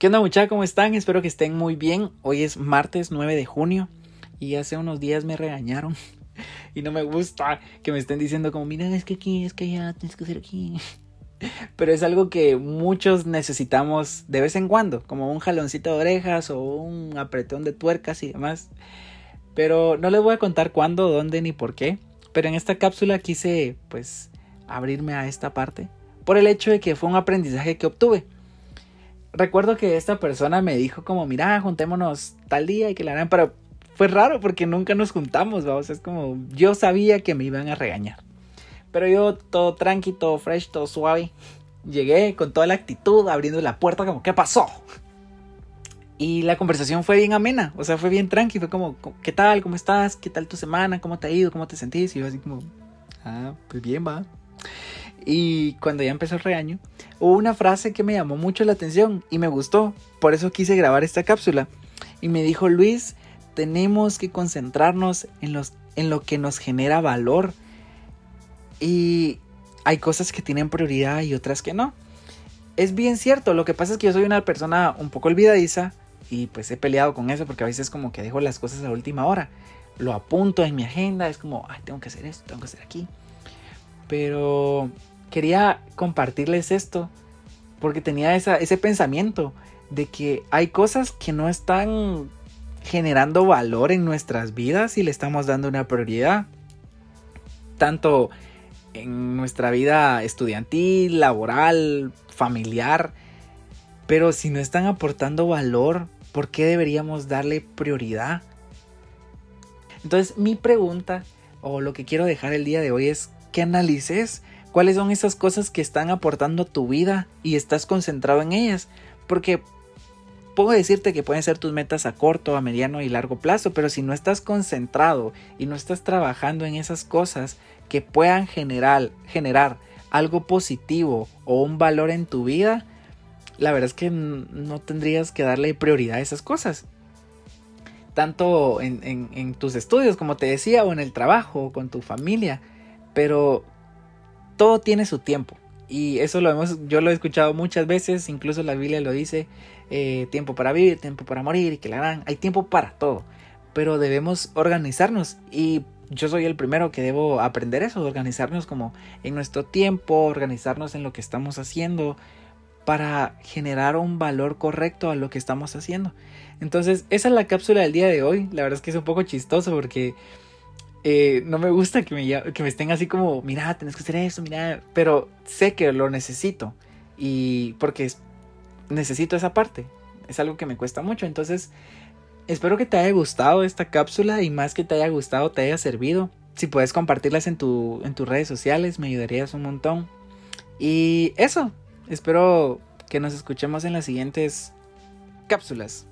¿Qué onda muchachos? ¿Cómo están? Espero que estén muy bien. Hoy es martes 9 de junio y hace unos días me regañaron y no me gusta que me estén diciendo como, mira, es que aquí, es que allá, tienes que hacer aquí. Pero es algo que muchos necesitamos de vez en cuando, como un jaloncito de orejas o un apretón de tuercas y demás. Pero no les voy a contar cuándo, dónde ni por qué. Pero en esta cápsula quise pues abrirme a esta parte por el hecho de que fue un aprendizaje que obtuve recuerdo que esta persona me dijo como, mira, juntémonos tal día y que la harán, pero fue raro porque nunca nos juntamos, vamos, es como, yo sabía que me iban a regañar. Pero yo todo tranqui, todo fresh, todo suave, llegué con toda la actitud, abriendo la puerta como, ¿qué pasó? Y la conversación fue bien amena, o sea, fue bien tranqui, fue como, ¿qué tal? ¿Cómo estás? ¿Qué tal tu semana? ¿Cómo te ha ido? ¿Cómo te sentís? Y yo así como, ah, pues bien, va. Y cuando ya empezó el regaño, hubo una frase que me llamó mucho la atención y me gustó. Por eso quise grabar esta cápsula. Y me dijo, Luis, tenemos que concentrarnos en, los, en lo que nos genera valor. Y hay cosas que tienen prioridad y otras que no. Es bien cierto, lo que pasa es que yo soy una persona un poco olvidadiza y pues he peleado con eso porque a veces como que dejo las cosas a última hora. Lo apunto en mi agenda, es como, ay, tengo que hacer esto, tengo que hacer aquí. Pero quería compartirles esto porque tenía ese pensamiento de que hay cosas que no están generando valor en nuestras vidas y le estamos dando una prioridad. Tanto en nuestra vida estudiantil, laboral, familiar. Pero si no están aportando valor, ¿por qué deberíamos darle prioridad? Entonces mi pregunta o lo que quiero dejar el día de hoy es que analices cuáles son esas cosas que están aportando a tu vida y estás concentrado en ellas. Porque puedo decirte que pueden ser tus metas a corto, a mediano y largo plazo, pero si no estás concentrado y no estás trabajando en esas cosas que puedan generar, generar algo positivo o un valor en tu vida, la verdad es que no tendrías que darle prioridad a esas cosas. Tanto en, en tus estudios, como te decía, o en el trabajo, o con tu familia. Pero todo tiene su tiempo. Y eso lo hemos, yo lo he escuchado muchas veces, incluso la Biblia lo dice, eh, tiempo para vivir, tiempo para morir, y que la gran, hay tiempo para todo, pero debemos organizarnos y yo soy el primero que debo aprender eso, organizarnos como en nuestro tiempo, organizarnos en lo que estamos haciendo para generar un valor correcto a lo que estamos haciendo. Entonces, esa es la cápsula del día de hoy, la verdad es que es un poco chistoso porque eh, no me gusta que me, que me estén así como, mira, tienes que hacer eso, mira, pero sé que lo necesito y porque necesito esa parte, es algo que me cuesta mucho, entonces espero que te haya gustado esta cápsula y más que te haya gustado, te haya servido. Si puedes compartirlas en, tu, en tus redes sociales, me ayudarías un montón. Y eso, espero que nos escuchemos en las siguientes cápsulas.